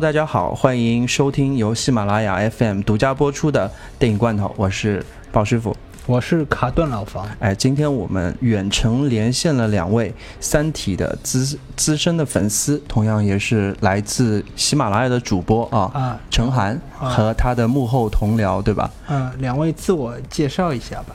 Hello，大家好，欢迎收听由喜马拉雅 FM 独家播出的电影罐头，我是鲍师傅。我是卡顿老房。哎，今天我们远程连线了两位《三体》的资资深的粉丝，同样也是来自喜马拉雅的主播啊，啊，陈涵和他的幕后同僚，对吧？嗯，两位自我介绍一下吧。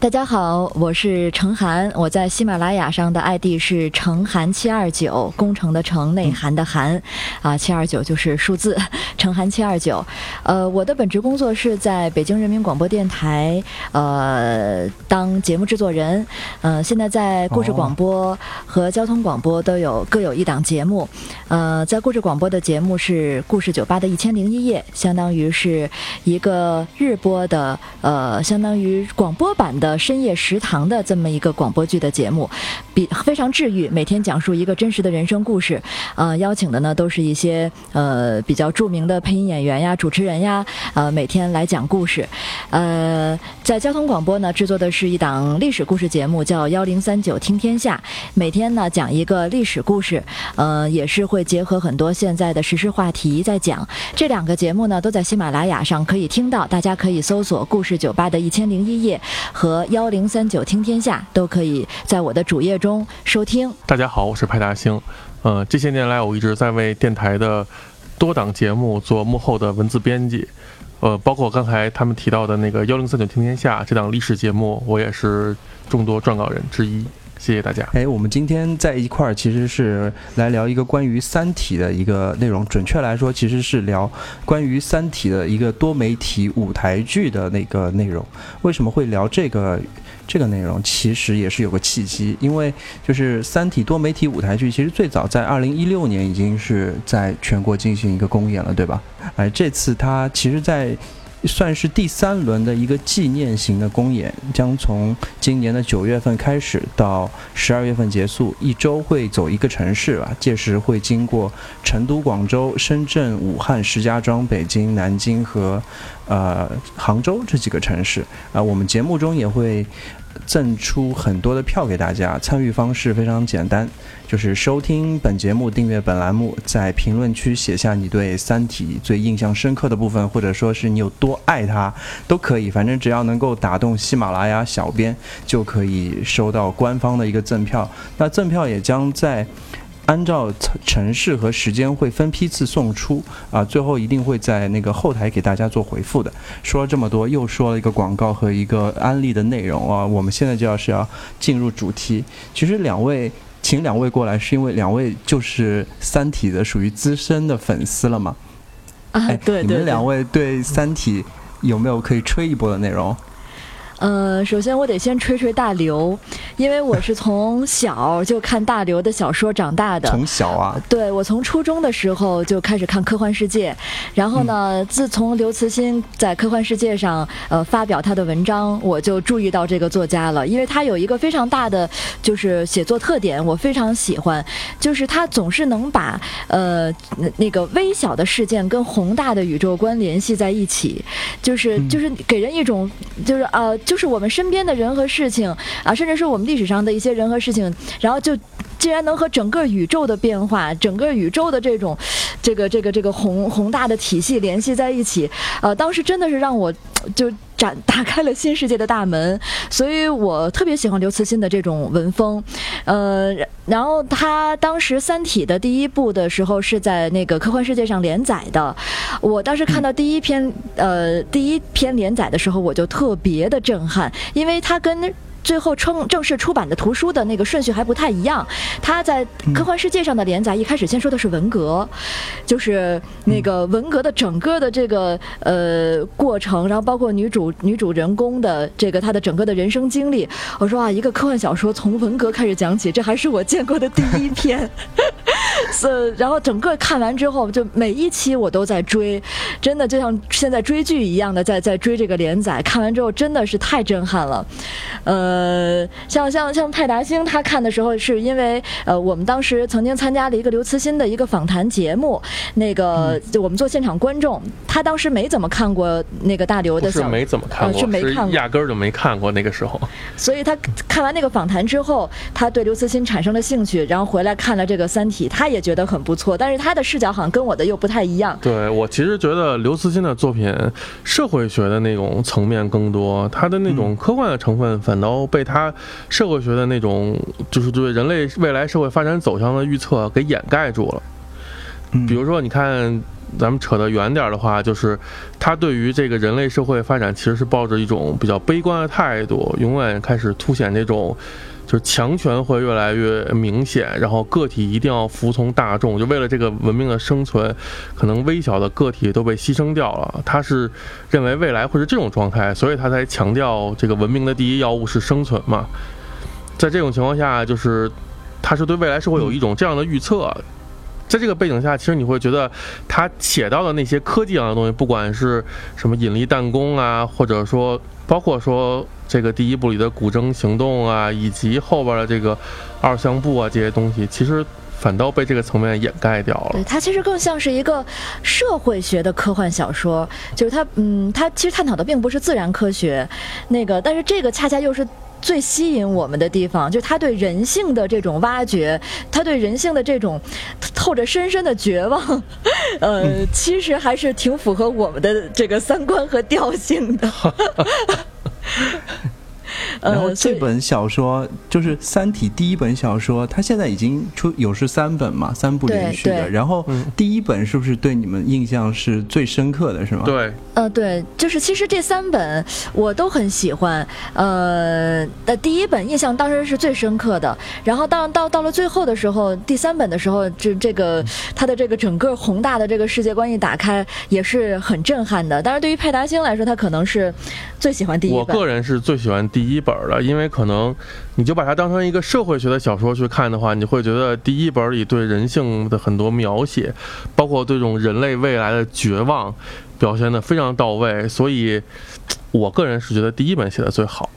大家好，我是程涵，我在喜马拉雅上的 ID 是程涵七二九，工程的程，内涵的涵，啊，七二九就是数字，程涵七二九。呃，我的本职工作是在北京人民广播电台，呃，当节目制作人。呃，现在在故事广播和交通广播都有各有一档节目。呃，在故事广播的节目是故事酒吧的一千零一夜，相当于是一个日播的，呃，相当于广播版的。的深夜食堂的这么一个广播剧的节目，比非常治愈，每天讲述一个真实的人生故事。呃，邀请的呢都是一些呃比较著名的配音演员呀、主持人呀，呃，每天来讲故事。呃，在交通广播呢制作的是一档历史故事节目，叫幺零三九听天下，每天呢讲一个历史故事，呃，也是会结合很多现在的时事话题在讲。这两个节目呢都在喜马拉雅上可以听到，大家可以搜索“故事酒吧”的一千零一夜和。和幺零三九听天下都可以在我的主页中收听。大家好，我是派大星。呃，这些年来我一直在为电台的多档节目做幕后的文字编辑。呃，包括刚才他们提到的那个幺零三九听天下这档历史节目，我也是众多撰稿人之一。谢谢大家。哎，我们今天在一块儿其实是来聊一个关于《三体》的一个内容。准确来说，其实是聊关于《三体》的一个多媒体舞台剧的那个内容。为什么会聊这个这个内容？其实也是有个契机，因为就是《三体》多媒体舞台剧，其实最早在二零一六年已经是在全国进行一个公演了，对吧？哎，这次它其实，在算是第三轮的一个纪念型的公演，将从今年的九月份开始到十二月份结束，一周会走一个城市吧。届时会经过成都、广州、深圳、武汉、石家庄、北京、南京和呃杭州这几个城市啊。我们节目中也会。赠出很多的票给大家，参与方式非常简单，就是收听本节目、订阅本栏目，在评论区写下你对《三体》最印象深刻的部分，或者说是你有多爱它，都可以。反正只要能够打动喜马拉雅小编，就可以收到官方的一个赠票。那赠票也将在。按照城市和时间会分批次送出啊，最后一定会在那个后台给大家做回复的。说了这么多，又说了一个广告和一个安利的内容啊，我们现在就要是要进入主题。其实两位请两位过来，是因为两位就是《三体》的属于资深的粉丝了嘛？啊，对对。你们两位对《三体》有没有可以吹一波的内容？呃，首先我得先吹吹大刘，因为我是从小就看大刘的小说长大的。从小啊？对，我从初中的时候就开始看《科幻世界》，然后呢，自从刘慈欣在《科幻世界》上呃发表他的文章，我就注意到这个作家了，因为他有一个非常大的就是写作特点，我非常喜欢，就是他总是能把呃那个微小的事件跟宏大的宇宙观联系在一起，就是就是给人一种就是呃就。是我们身边的人和事情啊，甚至是我们历史上的一些人和事情，然后就竟然能和整个宇宙的变化、整个宇宙的这种这个这个这个宏宏大的体系联系在一起，呃，当时真的是让我就展打开了新世界的大门，所以我特别喜欢刘慈欣的这种文风，呃，然后他当时《三体》的第一部的时候是在那个科幻世界上连载的。我当时看到第一篇，呃，第一篇连载的时候，我就特别的震撼，因为它跟。最后称正式出版的图书的那个顺序还不太一样，他在科幻世界上的连载一开始先说的是文革，就是那个文革的整个的这个呃过程，然后包括女主女主人公的这个她的整个的人生经历。我说啊，一个科幻小说从文革开始讲起，这还是我见过的第一篇。是，然后整个看完之后，就每一期我都在追，真的就像现在追剧一样的在在追这个连载。看完之后真的是太震撼了，呃，像像像派达星他看的时候，是因为呃我们当时曾经参加了一个刘慈欣的一个访谈节目，那个就我们做现场观众，他当时没怎么看过那个大刘的，是没怎么看过，是没看过，压根儿就没看过那个时候。所以他看完那个访谈之后，他对刘慈欣产生了兴趣，然后回来看了这个《三体》，他也。觉得很不错，但是他的视角好像跟我的又不太一样。对我其实觉得刘慈欣的作品社会学的那种层面更多，他的那种科幻的成分反倒被他社会学的那种就是对人类未来社会发展走向的预测给掩盖住了。嗯比如说，你看，咱们扯得远点儿的话，就是他对于这个人类社会发展其实是抱着一种比较悲观的态度，永远开始凸显这种。就是强权会越来越明显，然后个体一定要服从大众，就为了这个文明的生存，可能微小的个体都被牺牲掉了。他是认为未来会是这种状态，所以他才强调这个文明的第一要务是生存嘛。在这种情况下，就是他是对未来社会有一种这样的预测。在这个背景下，其实你会觉得他写到的那些科技上的东西，不管是什么引力弹弓啊，或者说包括说这个第一部里的古筝行动啊，以及后边的这个二项部啊这些东西，其实反倒被这个层面掩盖掉了，。它其实更像是一个社会学的科幻小说，就是它，嗯，它其实探讨的并不是自然科学，那个，但是这个恰恰又是。最吸引我们的地方，就是他对人性的这种挖掘，他对人性的这种透着深深的绝望，呃，其实还是挺符合我们的这个三观和调性的。然后呃，所以这本小说就是《三体》第一本小说，它现在已经出有是三本嘛，三部连续的。然后嗯第一本是不是对你们印象是最深刻的，是吗？，对，呃，对，就是其实这三本我都很喜欢。呃，的第一本印象当时是最深刻的，然后到到到了最后的时候，第三本的时候，这这个它的这个整个宏大的这个世界观一打开，也是很震撼的。但是，对于派大星来说，他可能是最喜欢第一本。我个人是最喜欢第第一本的，因为可能你就把它当成一个社会学的小说去看的话，你会觉得第一本里对人性的很多描写，包括对这种人类未来的绝望，表现得非常到位。所以，我个人是觉得第一本写的最好。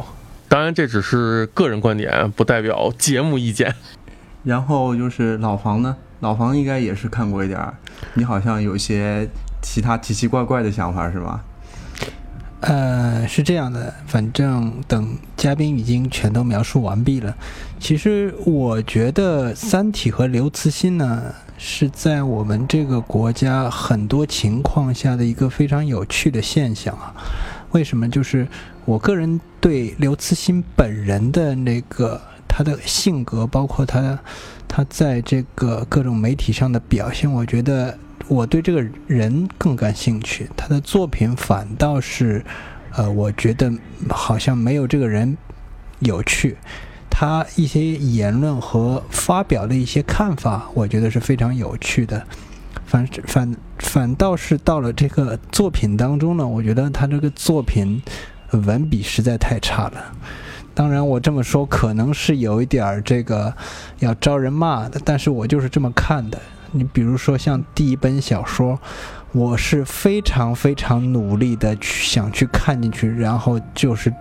当然，这只是个人观点，不代表节目意见。然后就是老房呢，老房应该也是看过一点儿，你好像有一些其他奇奇怪怪的想法是吗？呃，是这样的，反正等嘉宾已经全都描述完毕了。其实我觉得《三体》和刘慈欣呢，是在我们这个国家很多情况下的一个非常有趣的现象啊。为什么？就是我个人对刘慈欣本人的那个他的性格，包括他他在这个各种媒体上的表现，我觉得我对这个人更感兴趣。他的作品反倒是，呃，我觉得好像没有这个人有趣。他一些言论和发表的一些看法，我觉得是非常有趣的。反反反倒是到了这个作品当中呢，我觉得他这个作品文笔实在太差了。当然，我这么说可能是有一点儿这个要招人骂的，但是我就是这么看的。你比如说像第一本小说，我是非常非常努力的去想去看进去，然后就是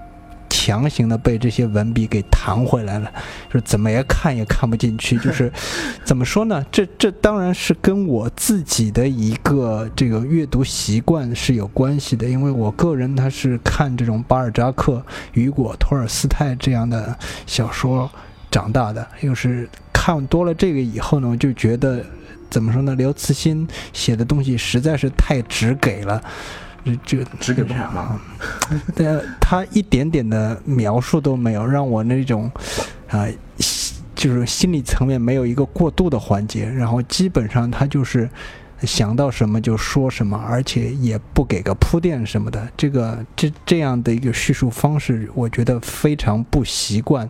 强行的被这些文笔给弹回来了，就是怎么也看也看不进去。就是 怎么说呢？这这当然是跟我自己的一个这个阅读习惯是有关系的，因为我个人他是看这种巴尔扎克、雨果、托尔斯泰这样的小说长大的，又是看多了这个以后呢，我就觉得怎么说呢？刘慈欣写的东西实在是太直给了。这直给不了吗？呃，他一点点的描述都没有，让我那种啊、就是心理层面没有一个过渡的环节，然后基本上他就是想到什么就说什么，而且也不给个铺垫什么的。这个这这样的一个叙述方式，我觉得非常不习惯。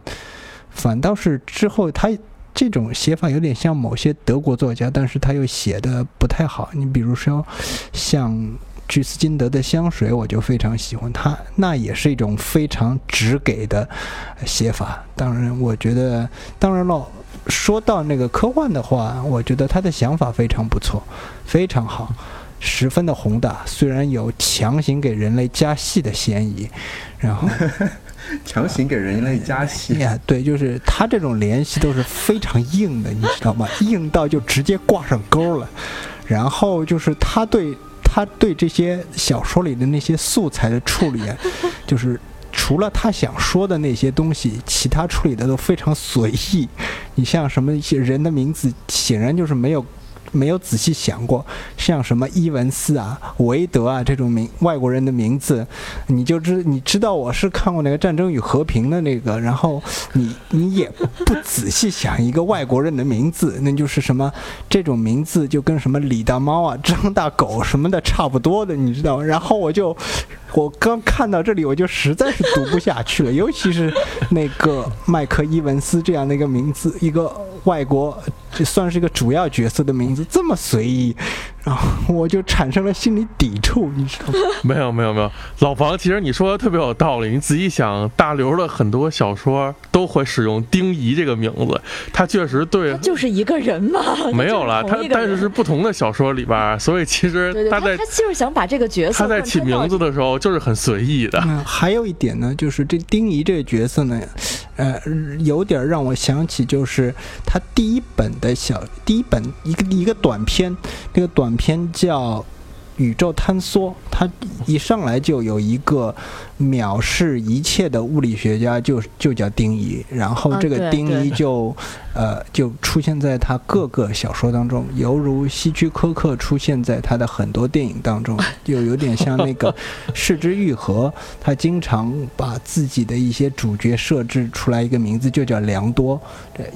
反倒是之后他这种写法有点像某些德国作家，但是他又写的不太好。你比如说像。居斯金德的香水，我就非常喜欢它，那也是一种非常直给的写法。当然，我觉得，当然了，说到那个科幻的话，我觉得他的想法非常不错，非常好，十分的宏大。虽然有强行给人类加戏的嫌疑，然后强行给人类加戏，呀，对，就是他这种联系都是非常硬的，你知道吗？硬到就直接挂上钩了。然后就是他对他对这些小说里的那些素材的处理，就是除了他想说的那些东西，其他处理的都非常随意。你像什么一些人的名字，显然就是没有。没有仔细想过，像什么伊文斯啊、韦德啊这种名外国人的名字，你就知你知道我是看过那个《战争与和平》的那个，然后你你也不仔细想一个外国人的名字，那就是什么这种名字就跟什么李大猫啊、张大狗什么的差不多的，你知道？然后我就我刚看到这里，我就实在是读不下去了，尤其是那个麦克伊文斯这样的一个名字，一个外国。这算是一个主要角色的名字，这么随意，然后我就产生了心理抵触，你知道吗？没有没有没有，老房，其实你说的特别有道理。你仔细想，大刘的很多小说都会使用丁仪这个名字，他确实对，就是一个人嘛。没有了，他但是是不同的小说里边，所以其实他在他就是想把这个角色，他在起名字的时候就是很随意的。还有一点呢，就是这丁仪这个角色呢，呃，有点让我想起就是他第一本的。小第一本一个一个短片，那个短片叫《宇宙坍缩》，它一上来就有一个。藐视一切的物理学家就就叫丁仪，然后这个丁仪就，呃，就出现在他各个小说当中，犹如希区柯克出现在他的很多电影当中，就有点像那个《视之愈合》，他经常把自己的一些主角设置出来一个名字就叫良多，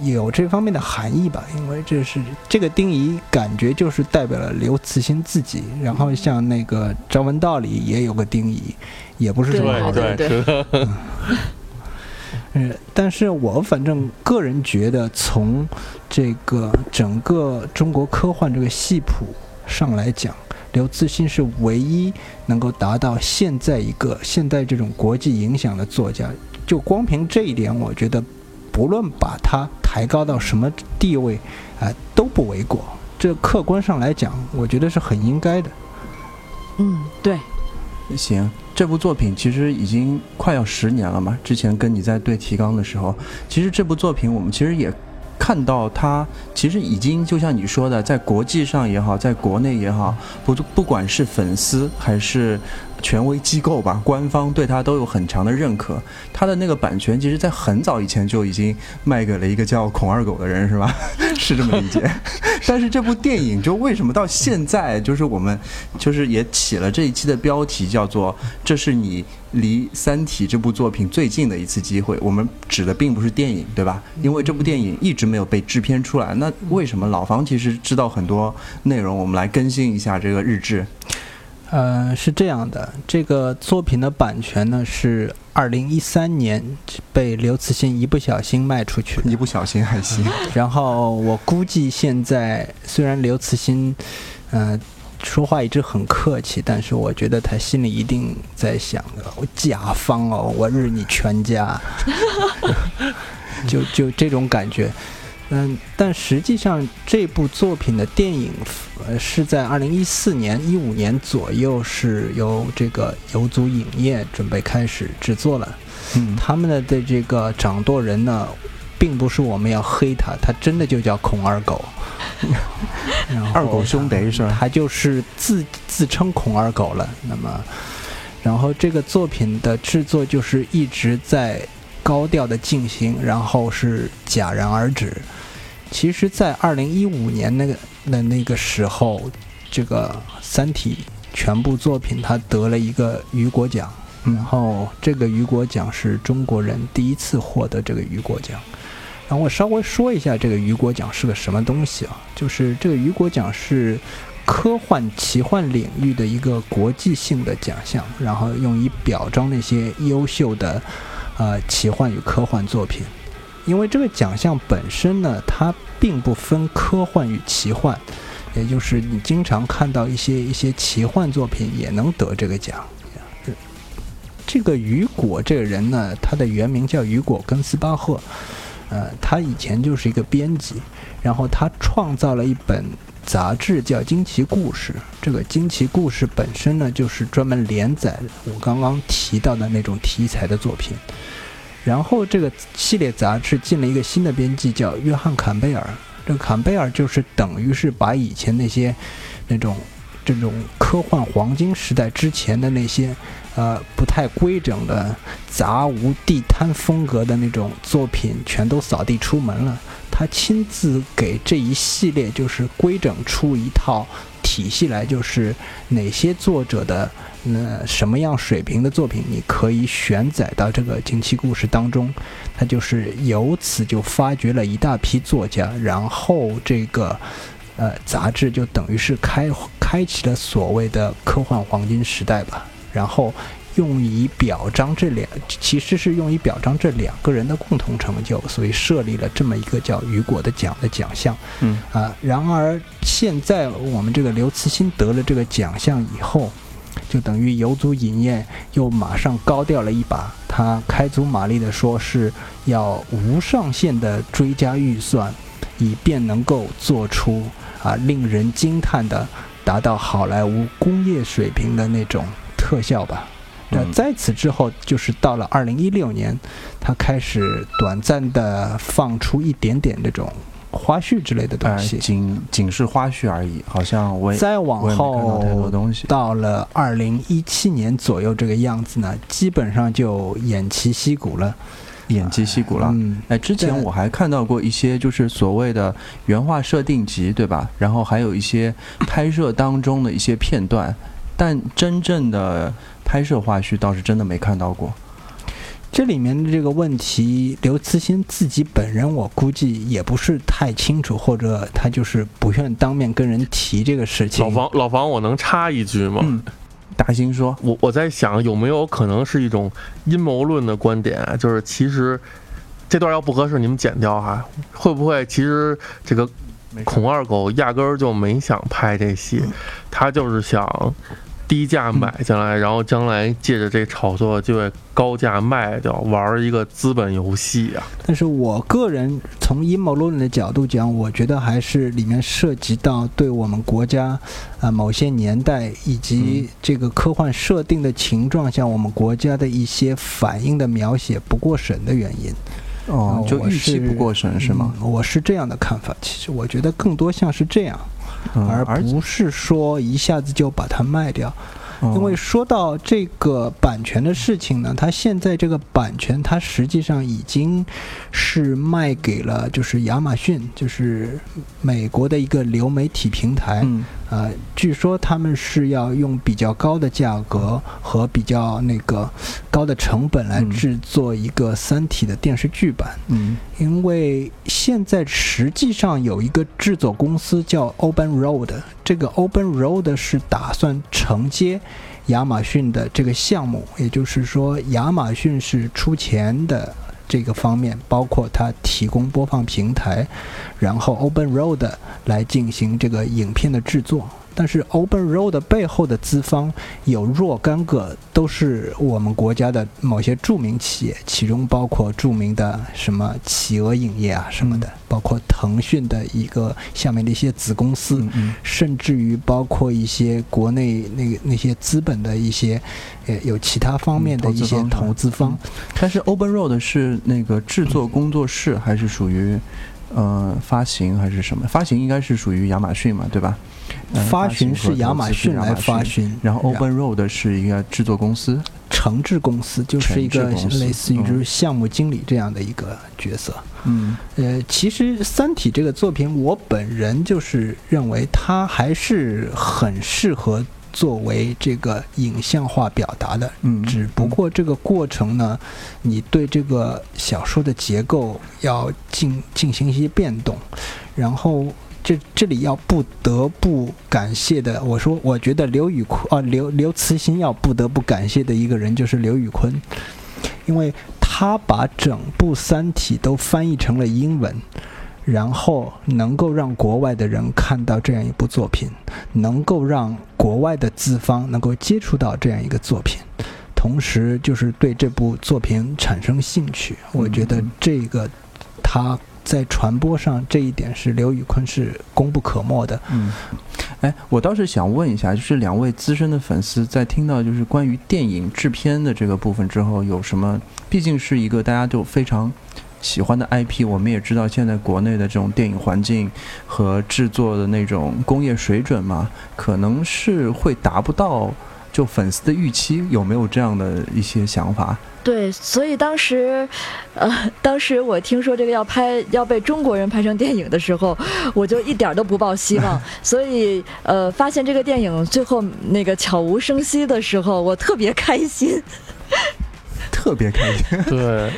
有这方面的含义吧？因为这是这个丁仪感觉就是代表了刘慈欣自己，然后像那个张文道里也有个丁仪。也不是什么好的，对嗯，但是我反正个人觉得，从这个整个中国科幻这个系谱上来讲，刘慈欣是唯一能够达到现在一个现在这种国际影响的作家。就光凭这一点，我觉得不论把他抬高到什么地位，啊，都不为过。这客观上来讲，我觉得是很应该的。嗯，对。行，这部作品其实已经快要十年了嘛。之前跟你在对提纲的时候，其实这部作品我们其实也看到它，其实已经就像你说的，在国际上也好，在国内也好，不不管是粉丝还是。权威机构吧，官方对他都有很强的认可。他的那个版权，其实，在很早以前就已经卖给了一个叫孔二狗的人，是吧？是这么理解。但是这部电影，就为什么到现在，就是我们，就是也起了这一期的标题，叫做“这是你离《三体》这部作品最近的一次机会”。我们指的并不是电影，对吧？因为这部电影一直没有被制片出来。那为什么老房其实知道很多内容？我们来更新一下这个日志。呃，是这样的，这个作品的版权呢是二零一三年被刘慈欣一不小心卖出去，一不小心还行。然后我估计现在虽然刘慈欣，嗯，说话一直很客气，但是我觉得他心里一定在想：我甲方哦，我日你全家，就就这种感觉。嗯，但实际上这部作品的电影，呃，是在二零一四年、一五年左右是由这个游族影业准备开始制作了。嗯，他们的的这个掌舵人呢，并不是我们要黑他，他真的就叫孔二狗。二狗兄弟是吧？他就是自自称孔二狗了。那么，然后这个作品的制作就是一直在高调的进行，然后是戛然而止。其实，在二零一五年那个的那个时候，这个《三体》全部作品它得了一个雨果奖，然后这个雨果奖是中国人第一次获得这个雨果奖。然后我稍微说一下这个雨果奖是个什么东西啊？就是这个雨果奖是科幻奇幻领域的一个国际性的奖项，然后用以表彰那些优秀的呃奇幻与科幻作品。因为这个奖项本身呢，它并不分科幻与奇幻，也就是你经常看到一些一些奇幻作品也能得这个奖。这个雨果这个人呢，他的原名叫雨果根斯巴赫，呃，他以前就是一个编辑，然后他创造了一本杂志叫《惊奇故事》。这个《惊奇故事》本身呢，就是专门连载我刚刚提到的那种题材的作品。然后这个系列杂志进了一个新的编辑，叫约翰坎贝尔。这坎贝尔就是等于是把以前那些那种这种科幻黄金时代之前的那些呃不太规整的杂无地摊风格的那种作品全都扫地出门了。他亲自给这一系列就是规整出一套体系来，就是哪些作者的那什么样水平的作品，你可以选载到这个惊奇故事当中。他就是由此就发掘了一大批作家，然后这个呃杂志就等于是开开启了所谓的科幻黄金时代吧。然后。用以表彰这两，其实是用以表彰这两个人的共同成就，所以设立了这么一个叫雨果的奖的奖项。嗯啊，然而现在我们这个刘慈欣得了这个奖项以后，就等于有组影业又马上高调了一把，他开足马力的说是要无上限的追加预算，以便能够做出啊令人惊叹的、达到好莱坞工业水平的那种特效吧。那在此之后，就是到了二零一六年，他开始短暂的放出一点点这种花絮之类的东西，仅仅是花絮而已，好像我再往后。到了二零一七年左右这个样子呢，基本上就偃旗息鼓了，偃旗息鼓了。嗯，哎，之前我还看到过一些就是所谓的原画设定集，对吧？然后还有一些拍摄当中的一些片段，但真正的。拍摄花絮倒是真的没看到过，这里面的这个问题，刘慈欣自己本人我估计也不是太清楚，或者他就是不愿当面跟人提这个事情。老房，老房，我能插一句吗？嗯，大兴说，我我在想有没有可能是一种阴谋论的观点，就是其实这段要不合适，你们剪掉哈。会不会其实这个孔二狗压根儿就没想拍这戏，他就是想。低价买进来，然后将来借着这炒作就会高价卖掉，玩一个资本游戏啊！但是我个人从阴谋论的角度讲，我觉得还是里面涉及到对我们国家啊某些年代以及这个科幻设定的情状下，我们国家的一些反应的描写不过审的原因。哦，就预期不过审是吗？我是这样的看法。其实我觉得更多像是这样。而不是说一下子就把它卖掉，因为说到这个版权的事情呢，它现在这个版权它实际上已经是卖给了就是亚马逊，就是美国的一个流媒体平台。呃，据说他们是要用比较高的价格和比较那个高的成本来制作一个《三体》的电视剧版。嗯，因为现在实际上有一个制作公司叫 Open Road，这个 Open Road 是打算承接亚马逊的这个项目，也就是说，亚马逊是出钱的。这个方面包括它提供播放平台，然后 Open Road 来进行这个影片的制作。但是 Open Road 背后的资方有若干个，都是我们国家的某些著名企业，其中包括著名的什么企鹅影业啊什么的，包括腾讯的一个下面的一些子公司，甚至于包括一些国内那个那些资本的一些，呃，有其他方面的一些投资方。但是 Open Road 是那个制作工作室，还是属于呃发行还是什么？发行应该是属于亚马逊嘛，对吧？发行是亚马逊来发行，然后 Open Road 是一个制作公司，承制公司就是一个类似于就是项目经理这样的一个角色。嗯，呃，其实《三体》这个作品，我本人就是认为它还是很适合作为这个影像化表达的。嗯，只不过这个过程呢，你对这个小说的结构要进进行一些变动，然后。这这里要不得不感谢的，我说，我觉得刘宇坤啊，刘刘慈欣要不得不感谢的一个人就是刘宇坤，因为他把整部《三体》都翻译成了英文，然后能够让国外的人看到这样一部作品，能够让国外的资方能够接触到这样一个作品，同时就是对这部作品产生兴趣。我觉得这个他。在传播上，这一点是刘宇坤是功不可没的。嗯，哎，我倒是想问一下，就是两位资深的粉丝，在听到就是关于电影制片的这个部分之后，有什么？毕竟是一个大家都非常喜欢的 IP，我们也知道现在国内的这种电影环境和制作的那种工业水准嘛，可能是会达不到就粉丝的预期有没有这样的一些想法？对，所以当时，呃，当时我听说这个要拍要被中国人拍成电影的时候，我就一点都不抱希望。所以，呃，发现这个电影最后那个悄无声息的时候，我特别开心。特别开心，对，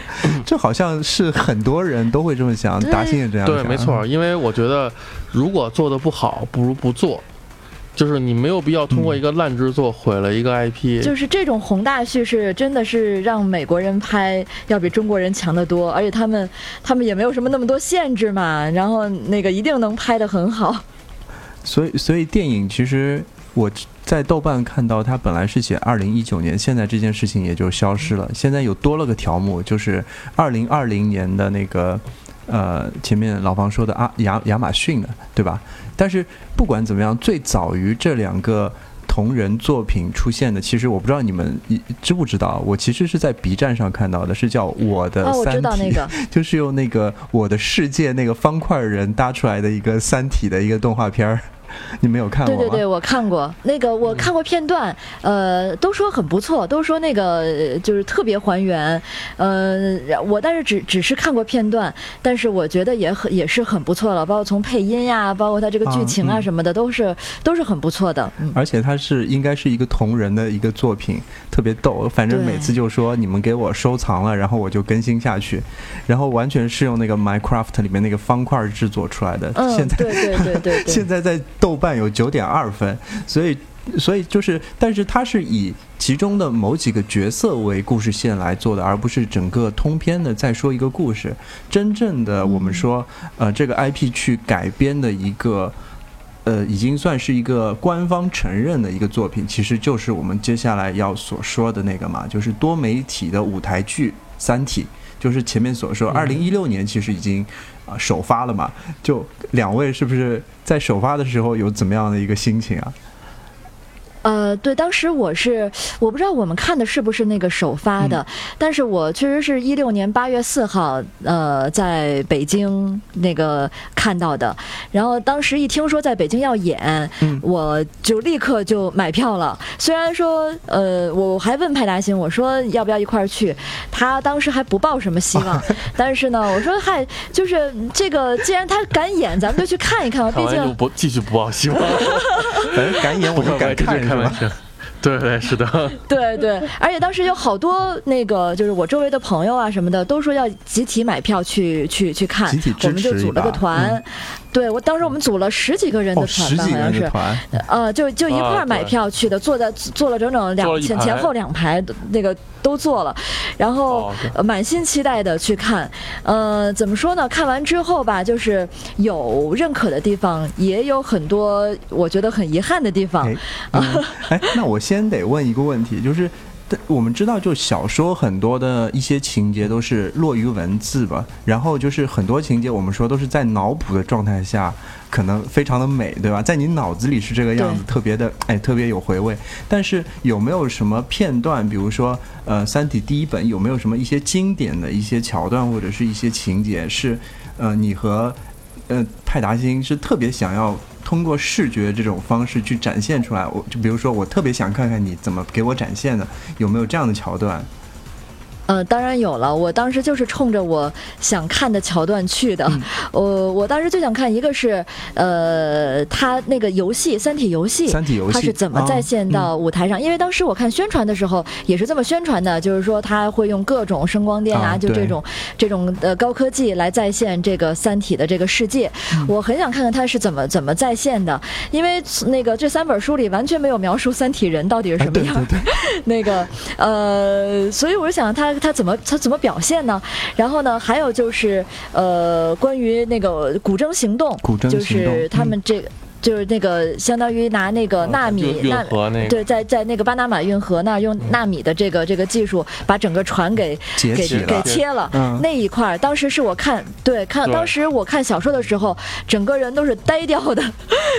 这好像是很多人都会这么想，达兴也这样对，没错，因为我觉得如果做的不好，不如不做，就是你没有必要通过一个烂制作毁了一个 IP。就是这种宏大叙事，真的是让美国人拍要比中国人强得多，而且他们他们也没有什么那么多限制嘛，然后那个一定能拍得很好。所以，所以电影其实我。在豆瓣看到，它本来是写二零一九年，现在这件事情也就消失了。现在有多了个条目，就是二零二零年的那个，呃，前面老房说的啊亚亚马逊的，对吧？但是不管怎么样，最早于这两个同人作品出现的，其实我不知道你们知不知道，我其实是在 B 站上看到的，是叫《我的三体》，就是用那个《我的世界》那个方块人搭出来的一个三体的一个动画片儿。你没有看过？对对对，我看过那个，我看过片段，呃，都说很不错，都说那个就是特别还原，呃，我但是只只是看过片段，但是我觉得也很也是很不错了，包括从配音呀，包括它这个剧情啊什么的，都是都是很不错的。而且它是应该是一个同人的一个作品，特别逗，反正每次就说你们给我收藏了，然后我就更新下去，然后完全是用那个 Minecraft 里面那个方块制作出来的。嗯，对对对对，现在在。豆瓣有九点二分，所以，所以就是，但是它是以其中的某几个角色为故事线来做的，而不是整个通篇的在说一个故事。真正的我们说，呃，这个 IP 去改编的一个，呃，已经算是一个官方承认的一个作品，其实就是我们接下来要所说的那个嘛，就是多媒体的舞台剧《三体》，就是前面所说，二零一六年其实已经。啊，首发了嘛？就两位是不是在首发的时候有怎么样的一个心情啊？呃，对，当时我是我不知道我们看的是不是那个首发的，但是我确实是一六年八月四号，呃，在北京那个看到的。然后当时一听说在北京要演，我就立刻就买票了。虽然说，呃，我还问派大星，我说要不要一块儿去，他当时还不抱什么希望。但是呢，我说嗨，就是这个，既然他敢演，咱们就去看一看吧。毕竟不继续不抱希望，反正敢演我就敢看。开玩笑，对对是的，对对，而且当时有好多那个，就是我周围的朋友啊什么的，都说要集体买票去去去看，我们就组了个团。对，我当时我们组了十几个人的团吧，好像是，呃，就就一块买票去的，坐在坐了整整两前前后两排，那个都坐了，然后满心期待的去看。呃，怎么说呢？看完之后吧，就是有认可的地方，也有很多我觉得很遗憾的地方。哎，那我先得问一个问题，就是。我们知道，就小说很多的一些情节都是落于文字吧，然后就是很多情节我们说都是在脑补的状态下，可能非常的美，对吧？在你脑子里是这个样子，特别的哎，特别有回味。但是有没有什么片段，比如说呃，《三体》第一本有没有什么一些经典的一些桥段或者是一些情节是呃，你和呃派达星是特别想要？通过视觉这种方式去展现出来，我就比如说，我特别想看看你怎么给我展现的，有没有这样的桥段？呃，当然有了。我当时就是冲着我想看的桥段去的。我我当时就想看一个是，呃，他那个游戏《三体》游戏，三体游戏它是怎么再现到舞台上？因为当时我看宣传的时候也是这么宣传的，就是说他会用各种声光电啊，就这种这种呃高科技来再现这个《三体》的这个世界。我很想看看他是怎么怎么再现的，因为那个这三本书里完全没有描述三体人到底是什么样。那个呃，所以我就想他。他怎么他怎么表现呢？然后呢？还有就是，呃，关于那个古筝行动，就是他们这个。就是那个相当于拿那个纳米纳对，在在那个巴拿马运河那儿用纳米的这个这个技术把整个船给给给切了那一块儿，当时是我看对看当时我看小说的时候，整个人都是呆掉的，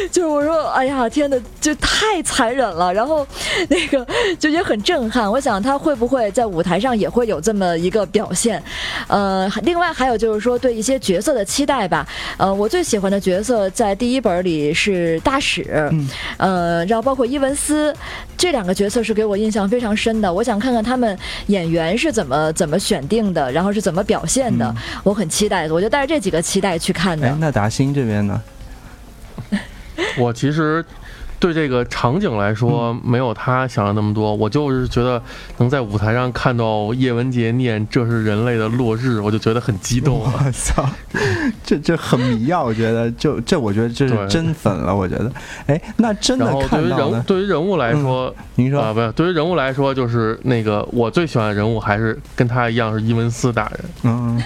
就是我说哎呀天哪，就太残忍了，然后那个就也很震撼。我想他会不会在舞台上也会有这么一个表现？呃，另外还有就是说对一些角色的期待吧。呃，我最喜欢的角色在第一本里是。是大使，嗯呃，然后包括伊文斯这两个角色是给我印象非常深的。我想看看他们演员是怎么怎么选定的，然后是怎么表现的，我很期待。我就带着这几个期待去看的。哎，那达新这边呢？我其实对这个场景来说没有他想的那么多，我就是觉得能在舞台上看到叶文洁念《这是人类的落日》，我就觉得很激动。我操，这这很迷啊！我觉得，就这，我觉得这是真粉了。我觉得，哎，那真的然后对于人物看到呢？对于人物来说，您说啊，不是对于人物来说，就是那个我最喜欢的人物还是跟他一样是伊文斯大人，嗯，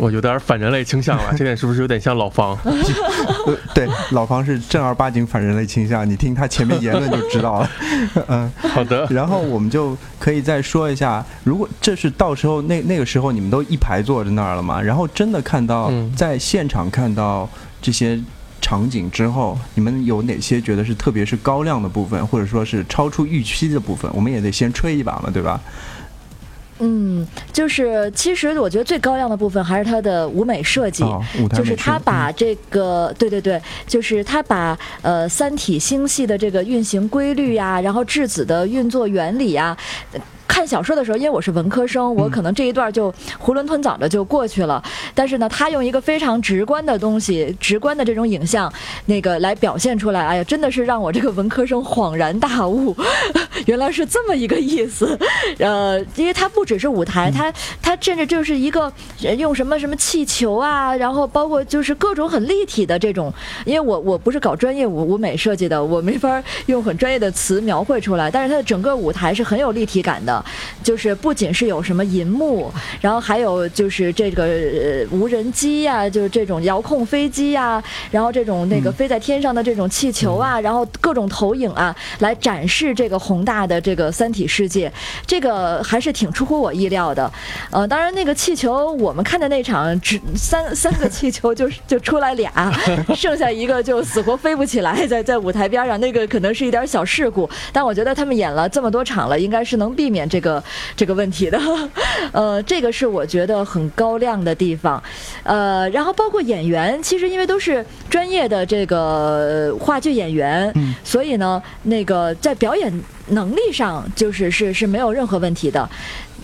我有点反人类倾向了，这点是不是有点像老方？呃 对，老方是正儿八经反人类倾向，你听他前面言论就知道了。嗯，好的，然后我们就可以再说一下，如果这是到时候那那个时候你们都一排坐在那儿了嘛，然后真的看到嗯在现场看到这些场景之后，你们有哪些觉得是特别是高亮的部分，或者说是超出预期的部分？我们也得先吹一把嘛，对吧？嗯，就是其实我觉得最高亮的部分还是它的舞美设计。就是美术他把这个，对对对，就是它把呃三体星系的这个运行规律呀，然后质子的运作原理呀。呃看小说的时候，因为我是文科生，我可能这一段就囫囵吞枣的就过去了。但是呢，他用一个非常直观的东西，直观的这种影像，那个来表现出来，哎呀，真的是让我这个文科生恍然大悟，原来是这么一个意思。呃，因为它不只是舞台，它它甚至就是一个呃用什么什么气球啊，然后包括就是各种很立体的这种，因为我我不是搞专业舞舞美设计的，我没法用很专业的词描绘出来，但是它的整个舞台是很有立体感的，就是不仅是有什么银幕，然后还有就是这个呃无人机呀、就是这种遥控飞机呀、然后这种那个飞在天上的这种气球啊，然后各种投影啊，来展示这个宏大的这个三体世界，这个还是挺出乎我意料的。呃，当然那个气球我们看的那场只三三个气球就就出来俩，剩下一个就死活飞不起来，在在舞台边上，那个可能是一点小事故，但我觉得他们演了这么多场了，应该是能避免这个这个问题的。呃，这个是我觉得很高亮的地方。呃，然后包括演员，其实因为都是专业的这个呃话剧演员，嗯所以呢，那个在表演能力上就是是是没有任何问题的。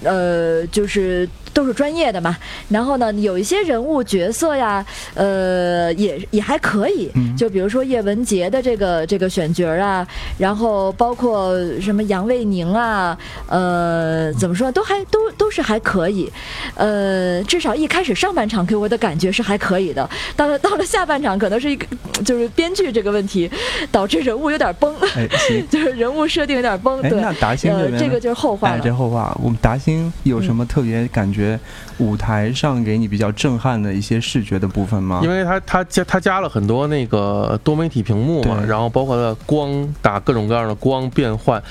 呃，就是都是专业的嘛。然后呢，有一些人物角色呀，呃，也也还可以。嗯就比如说叶文洁的这个这个选角啊，然后包括什么杨卫宁啊，呃，怎么说都还都都是还可以。呃，至少一开始上半场给我的感觉是还可以的，到了到了下半场，可能是一个就是编剧这个问题导致人物有点崩，哎，行。就是人物设定有点崩。哎，对，那达兴这呃，这个就是后话哎，了。这后话，我们达兴有什么特别感觉？舞台上给你比较震撼的一些视觉的部分吗？因为它它加它加了很多那个多媒体屏幕嘛，然后包括它光打各种各样的光变换，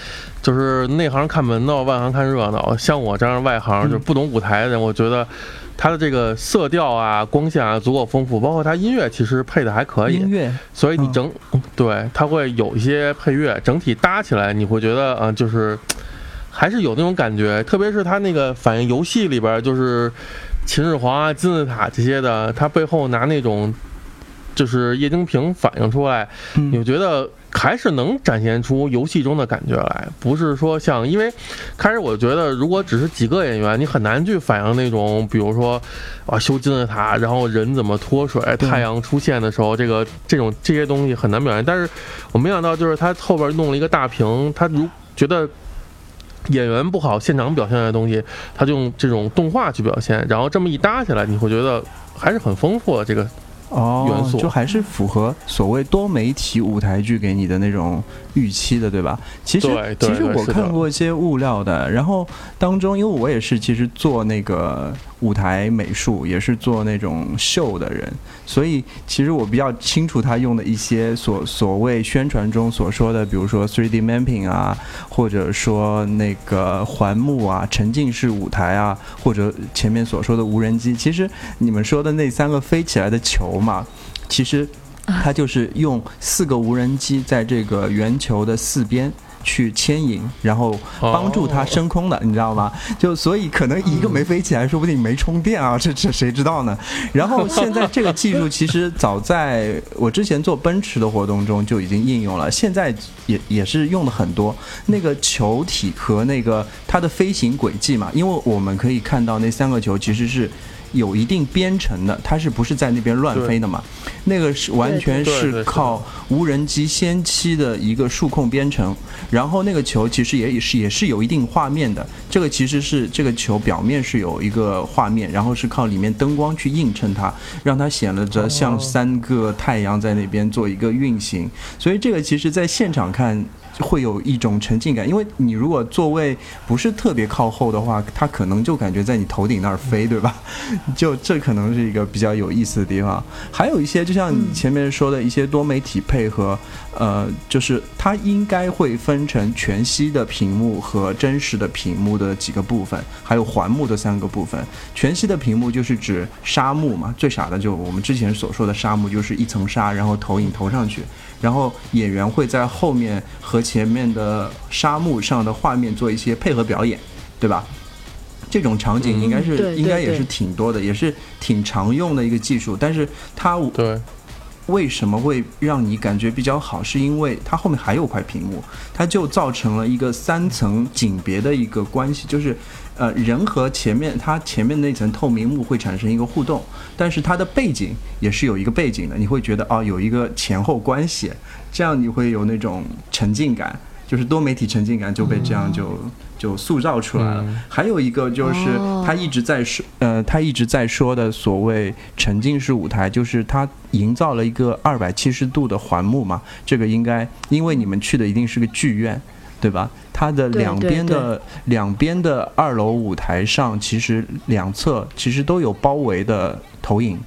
就是内行看门道，外行看热闹。像我这样外行，嗯就不懂舞台的人，我觉得它的这个色调啊、光线啊足够丰富，包括它音乐其实配的还可以音，乐，嗯所以你整、对它会有一些配乐，整体搭起来你会觉得嗯、呃就是还是有那种感觉，特别是他那个反映游戏里边就是秦始皇啊、金字塔这些的，他背后拿那种就是液晶屏反映出来，你嗯，觉得还是能展现出游戏中的感觉来，不是说像因为开始我觉得如果只是几个演员，你很难去反映那种，比如说啊修金字塔，然后人怎么脱水，太阳出现的时候，这个这种这些东西很难表现。但是我没想到就是他后边弄了一个大屏，他如觉得。演员不好，现场表现的东西，他就用这种动画去表现，然后这么一搭起来，你会觉得还是很丰富的。这个哦元，素就还是符合所谓多媒体舞台剧给你的那种预期的，对吧？其实其实我看过一些物料的，然后当中，因为我也是其实做那个舞台美术，也是做那种秀的人，所以其实我比较清楚他用的一些所所谓宣传中所说的，比如说 3D mapping 啊，或者说那个环幕啊、沉浸式舞台啊，或者前面所说的无人机，其实你们说的那三个飞起来的球嘛，其实它就是用四个无人机在这个圆球的四边。去牵引，然后帮助它升空的，你知道吗？就所以可能一个没飞起来，说不定没充电啊，这这谁知道呢？然后现在这个技术其实早在我之前做奔驰的活动中就已经应用了，现在也也是用的很多。那个球体和那个它的飞行轨迹嘛，因为我们可以看到那三个球其实是。有一定编程的，它是不是在那边乱飞的嘛？那个是完全是靠无人机先期的一个数控编程，然后那个球其实也是也是有一定画面的。这个其实是这个球表面是有一个画面，然后是靠里面灯光去映衬它，让它显得着像三个太阳在那边做一个运行。所以这个其实在现场看。会有一种沉浸感，因为你如果座位不是特别靠后的话，它可能就感觉在你头顶那儿飞，对吧？就这可能是一个比较有意思的地方。还有一些，就像你前面说的一些多媒体配合，呃，就是它应该会分成全息的屏幕和真实的屏幕的几个部分，还有环幕的三个部分。全息的屏幕就是指沙幕嘛，最傻的就我们之前所说的沙幕，就是一层沙，然后投影投上去。然后演员会在后面和前面的沙漠上的画面做一些配合表演，对吧？这种场景应该是应该也是挺多的，也是挺常用的一个技术。但是它为什么会让你感觉比较好？是因为它后面还有块屏幕，它就造成了一个三层景别的一个关系，就是。呃，人和前面它前面那层透明幕会产生一个互动，但是它的背景也是有一个背景的，你会觉得哦，有一个前后关系，这样你会有那种沉浸感，就是多媒体沉浸感就被这样就就塑造出来了。还有一个就是他一直在说，呃，他一直在说的所谓沉浸式舞台，就是他营造了一个二百七十度的环幕嘛，这个应该因为你们去的一定是个剧院。对吧？它的两边的两边的二楼舞台上，其实两侧其实都有包围的投影，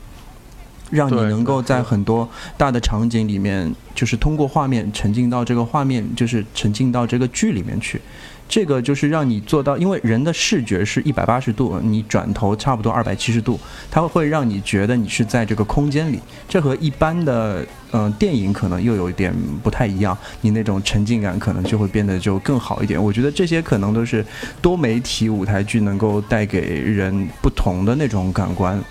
让你能够在很多大的场景里面，就是通过画面沉浸到这个画面，就是沉浸到这个剧里面去。这个就是让你做到，因为人的视觉是一百八十度，你转头差不多二百七十度，它会让你觉得你是在这个空间里。这和一般的嗯电影可能又有一点不太一样，你那种沉浸感可能就会变得就更好一点。我觉得这些可能都是多媒体舞台剧能够带给人不同的那种感官。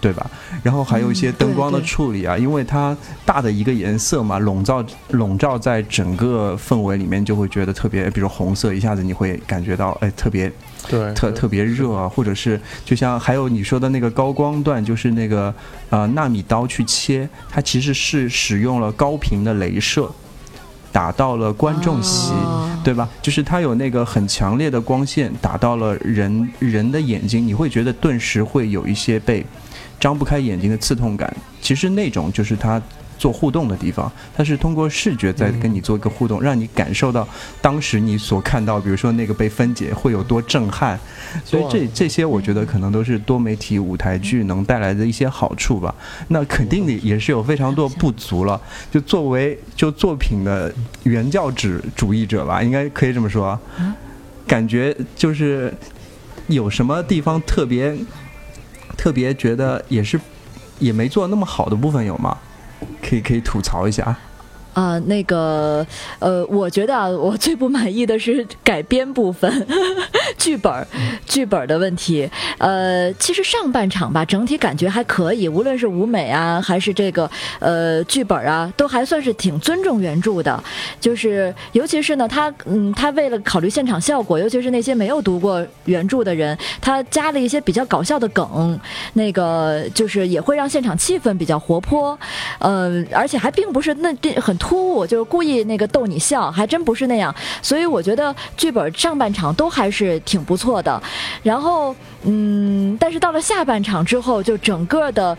对吧？然后还有一些灯光的处理啊，因为它大的一个颜色嘛，笼罩笼罩在整个氛围里面，就会觉得特别，比如红色，一下子你会感觉到，哎，特别，对，特特别热啊，或者是就像还有你说的那个高光段，就是那个呃纳米刀去切，它其实是使用了高频的镭射，打到了观众席，对吧？就是它有那个很强烈的光线打到了人人的眼睛，你会觉得顿时会有一些被。张不开眼睛的刺痛感，其实那种就是他做互动的地方，他是通过视觉在跟你做一个互动，让你感受到当时你所看到，比如说那个被分解会有多震撼。所以这这些我觉得可能都是多媒体舞台剧能带来的一些好处吧。那肯定也是有非常多不足了。就作为就作品的原教旨主义者吧，应该可以这么说。感觉就是有什么地方特别。特别觉得也是，也没做那么好的部分有吗？可以可以吐槽一下。啊，那个，呃，我觉得啊，我最不满意的是改编部分，剧本剧本的问题。呃，其实上半场吧，整体感觉还可以，无论是舞美啊，还是这个呃剧本啊，都还算是挺尊重原著的。就是，尤其是呢，他嗯，他为了考虑现场效果，尤其是那些没有读过原著的人，他加了一些比较搞笑的梗，那个就是也会让现场气氛比较活泼。呃，而且还并不是那这很。突兀就是故意那个逗你笑，还真不是那样。所以我觉得剧本上半场都还是挺不错的。然后，嗯，但是到了下半场之后，就整个的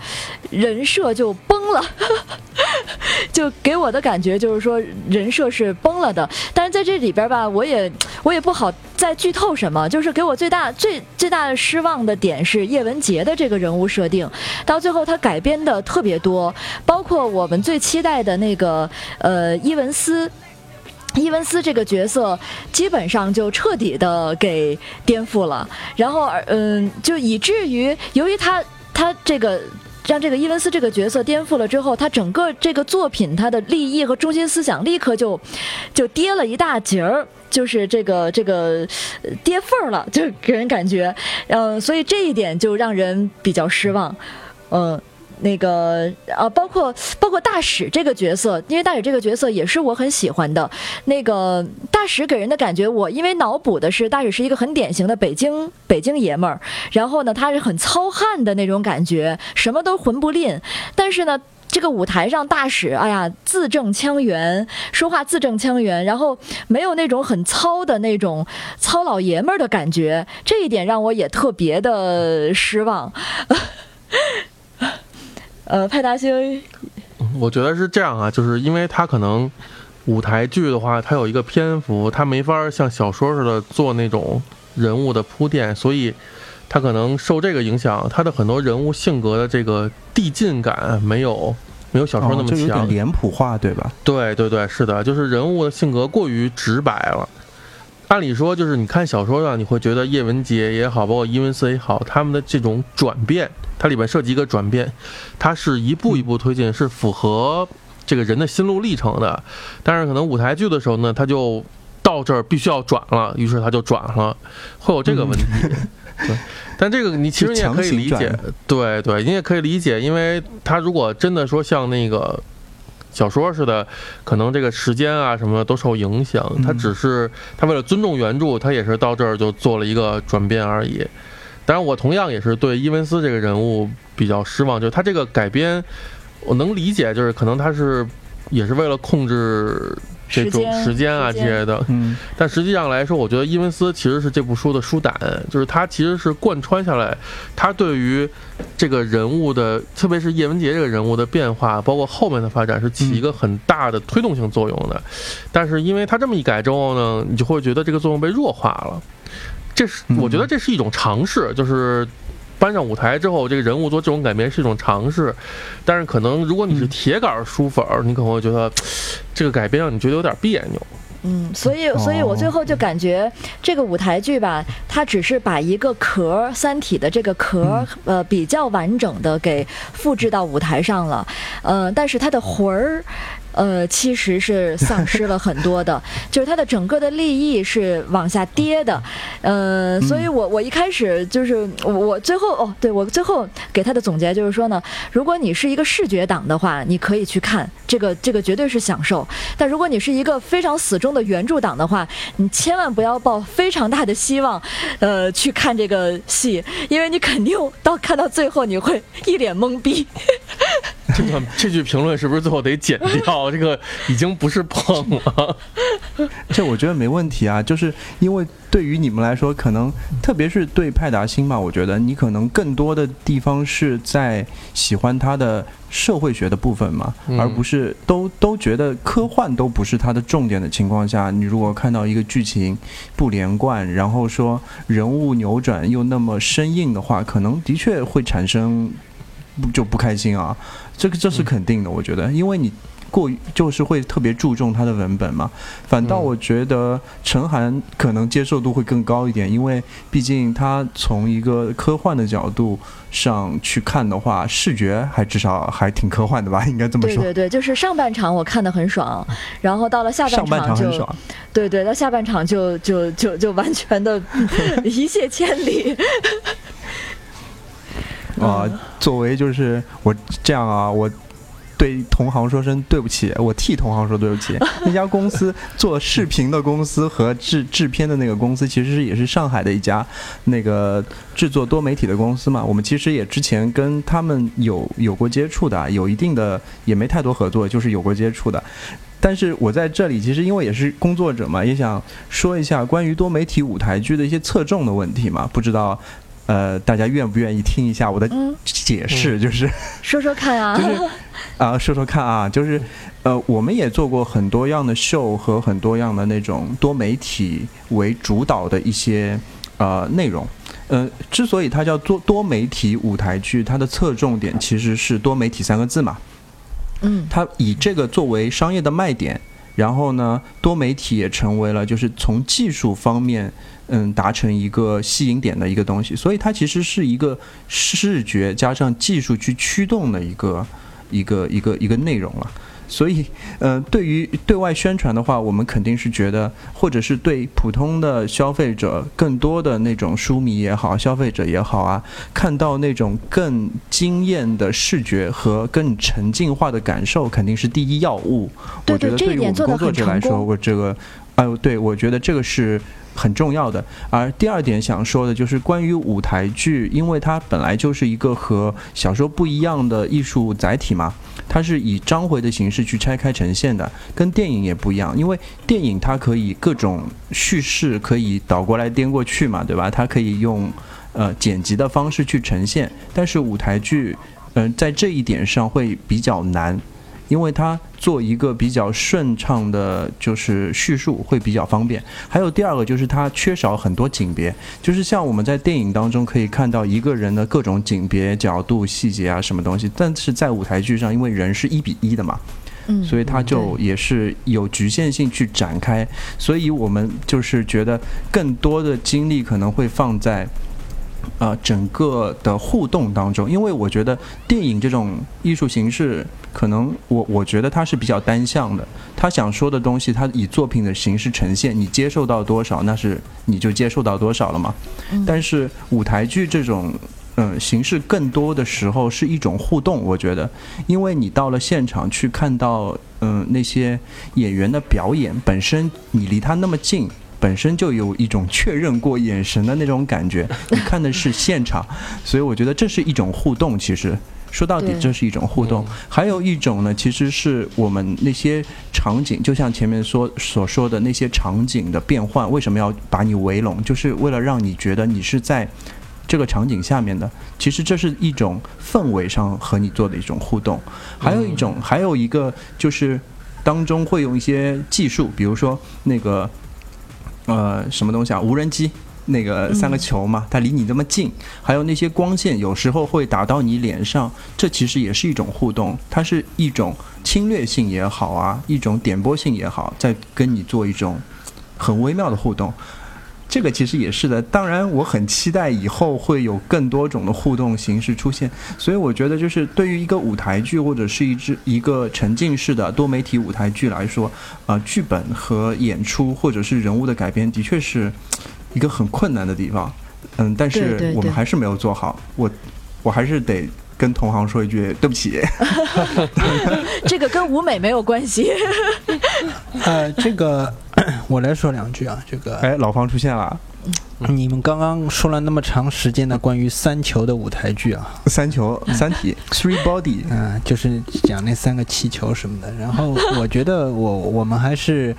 人设就崩了，就给我的感觉就是说人设是崩了的。但是在这里边吧，我也我也不好再剧透什么。就是给我最大最最大的失望的点是叶文洁的这个人物设定，到最后他改编的特别多，包括我们最期待的那个。呃，伊文斯，伊文斯这个角色基本上就彻底的给颠覆了，然后，嗯，就以至于由于他他这个让这个伊文斯这个角色颠覆了之后，他整个这个作品他的立意和中心思想立刻就就跌了一大截儿。就是这个这个跌份儿了，就给人感觉，嗯、所以这一点就让人比较失望，嗯、那个呃，包括包括大使这个角色，因为大使这个角色也是我很喜欢的。那个大使给人的感觉，我因为脑补的是大使是一个很典型的北京北京爷们儿，然后呢，他是很糙汉的那种感觉，什么都混不吝，但是呢。这个舞台上，大使，哎呀，字正腔圆，说话字正腔圆，然后没有那种很糙的那种糙老爷们儿的感觉，这一点让我也特别的失望。呃，派大星，我觉得是这样啊，就是因为他可能舞台剧的话，它有一个篇幅，它没法像小说似的做那种人物的铺垫，所以他可能受这个影响，他的很多人物性格的这个递进感没有没有小说那么哦就有点强。脸谱化，对吧？对对对，是的，就是人物的性格过于直白了。按理说，就是你看小说上，你会觉得叶文洁也好，包括伊文斯也好，他们的这种转变，它里边涉及一个转变，它是一步一步推进，是符合这个人的心路历程的。但是可能舞台剧的时候呢，他就到这儿必须要转了，于是他就转了，会有这个问题。对，但这个你其实你也可以理解对对，你也可以理解，因为他如果真的说像那个小说似的，可能这个时间啊什么的都受影响。他嗯只是他为了尊重原著，他也是到这儿就做了一个转变而已。当然，我同样也是对伊文斯这个人物比较失望，就是他这个改编，我能理解，就是可能他是也是为了控制这种时间啊时间这些的，嗯，但实际上来说，我觉得伊文斯其实是这部书的书胆，就是他其实是贯穿下来，他对于这个人物的，特别是叶文洁这个人物的变化，包括后面的发展，是起一个很大的推动性作用的。但是因为他这么一改之后呢，你就会觉得这个作用被弱化了。这是嗯我觉得这是一种尝试，就是。搬上舞台之后，这个人物做这种改编是一种尝试，但是可能如果你是嗯铁杆书粉儿，你可能会觉得这个改编让你觉得有点别扭。嗯，所以，所以我最后就感觉这个舞台剧吧，它只是把一个壳儿，《三体》的这个壳儿，呃，比较完整的给复制到舞台上了，呃，但是它的魂儿。呃，其实是丧失了很多的，就是它的整个的利益是往下跌的，呃，所以我我一开始就是我我最后哦，对我最后给他的总结就是说呢，如果你是一个视觉党的话，你可以去看这个，这个绝对是享受。但如果你是一个非常死忠的原著党的话，你千万不要抱非常大的希望，呃，去看这个戏，因为你肯定到看到最后你会一脸懵逼。这段这句评论是不是最后得剪掉？这个已经不是碰了。这我觉得没问题啊，就是因为对于你们来说，可能特别是对派达星吧，我觉得你可能更多的地方是在喜欢他的社会学的部分嘛，嗯而不是都都觉得科幻都不是他的重点的情况下，你如果看到一个剧情不连贯，然后说人物扭转又那么生硬的话，可能的确会产生不就不开心啊，这个这是肯定的，我觉得，因为你。过于就是会特别注重它的文本嘛，反倒嗯我觉得陈寒可能接受度会更高一点，因为毕竟他从一个科幻的角度上去看的话，视觉还至少还挺科幻的吧，应该这么说。对对对，就是上半场我看得很爽，然后到了下上半场就场很爽，对对，到下半场就就就就完全的 一泻千里。啊、作为就是我这样啊，我对同行说声对不起，我替同行说对不起。那家公司做视频的公司和制制片的那个公司，其实也是上海的一家那个制作多媒体的公司嘛。我们其实也之前跟他们有有过接触的，有一定的也没太多合作，就是有过接触的。但是我在这里其实因为也是工作者嘛，也想说一下关于多媒体舞台剧的一些侧重的问题嘛，不知道。呃，大家愿不愿意听一下我的嗯，解释？就是 说说看啊。就是啊、说说看啊，就是呃，我们也做过很多样的秀和很多样的那种多媒体为主导的一些呃内容。呃，之所以它叫做多媒体舞台剧，它的侧重点其实是多媒体三个字嘛。嗯它以这个作为商业的卖点，然后呢，多媒体也成为了就是从技术方面，嗯，达成一个吸引点的一个东西。所以它其实是一个视觉加上技术去驱动的一个一个一个一个内容了。所以，呃，对于对外宣传的话，我们肯定是觉得，或者是对普通的消费者，更多的那种书迷也好，消费者也好啊，看到那种更惊艳的视觉和更沉浸化的感受，肯定是第一要务。对对，这一点做工作者来说，我这个，哎呦，对我觉得这个是。很重要的，而第二点想说的就是关于舞台剧，因为它本来就是一个和小说不一样的艺术载体嘛，它是以章回的形式去拆开呈现的，跟电影也不一样，因为电影它可以各种叙事可以倒过来颠过去嘛，对吧？它可以用呃剪辑的方式去呈现，但是舞台剧，嗯，在这一点上会比较难。因为它做一个比较顺畅的，就是叙述会比较方便。还有第二个就是它缺少很多景别，就是像我们在电影当中可以看到一个人的各种景别、角度、细节啊，什么东西。但是在舞台剧上，因为人是一比一的嘛，嗯，所以它就也是有局限性去展开。所以我们就是觉得更多的精力可能会放在。呃，整个的互动当中，因为我觉得电影这种艺术形式，可能我我觉得它是比较单向的。他想说的东西，他以作品的形式呈现，你接受到多少，那是你就接受到多少了嘛。但是舞台剧这种嗯形式，更多的时候是一种互动。我觉得，因为你到了现场去看到嗯那些演员的表演，本身你离他那么近。本身就有一种确认过眼神的那种感觉，你看的是现场，所以我觉得这是一种互动。其实说到底，这是一种互动。还有一种呢，其实是我们那些场景，就像前面说所说的那些场景的变换，为什么要把你围拢？就是为了让你觉得你是在这个场景下面的。其实这是一种氛围上和你做的一种互动。还有一种，还有一个就是当中会用一些技术，比如说那个。呃，什么东西啊？无人机那个三个球嘛，它离你这么近，还有那些光线，有时候会打到你脸上，这其实也是一种互动，它是一种侵略性也好啊，一种点播性也好，在跟你做一种很微妙的互动。这个其实也是的，当然我很期待以后会有更多种的互动形式出现，所以我觉得就是对于一个舞台剧或者是一支一个沉浸式的多媒体舞台剧来说，啊，剧本和演出或者是人物的改编的确是一个很困难的地方，嗯，但是我们还是没有做好，我我还是得跟同行说一句对不起，这个跟舞美没有关系，呃，这个。我来说两句啊，这个哎，老方出现了。你们刚刚说了那么长时间的关于三球的舞台剧啊，三球三体 three body，嗯，就是讲那三个气球什么的。然后 我觉得我我们还是